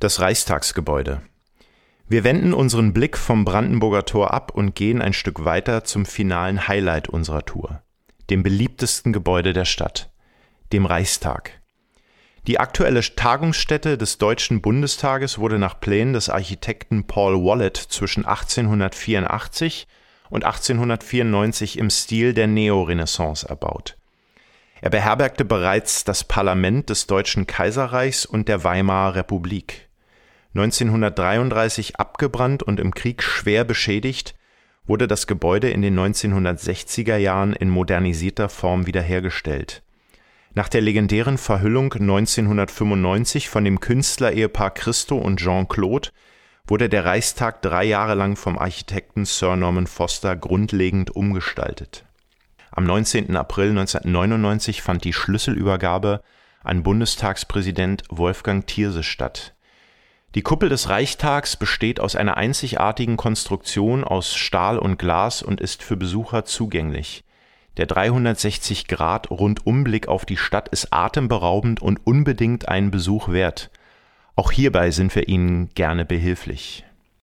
Das Reichstagsgebäude. Wir wenden unseren Blick vom Brandenburger Tor ab und gehen ein Stück weiter zum finalen Highlight unserer Tour, dem beliebtesten Gebäude der Stadt, dem Reichstag. Die aktuelle Tagungsstätte des Deutschen Bundestages wurde nach Plänen des Architekten Paul Wallet zwischen 1884 und 1894 im Stil der Neorenaissance erbaut. Er beherbergte bereits das Parlament des Deutschen Kaiserreichs und der Weimarer Republik. 1933 abgebrannt und im Krieg schwer beschädigt, wurde das Gebäude in den 1960er Jahren in modernisierter Form wiederhergestellt. Nach der legendären Verhüllung 1995 von dem Künstlerehepaar Christo und Jean-Claude wurde der Reichstag drei Jahre lang vom Architekten Sir Norman Foster grundlegend umgestaltet. Am 19. April 1999 fand die Schlüsselübergabe an Bundestagspräsident Wolfgang Thierse statt die Kuppel des Reichstags besteht aus einer einzigartigen Konstruktion aus Stahl und Glas und ist für Besucher zugänglich. Der 360-Grad-Rundumblick auf die Stadt ist atemberaubend und unbedingt einen Besuch wert. Auch hierbei sind wir Ihnen gerne behilflich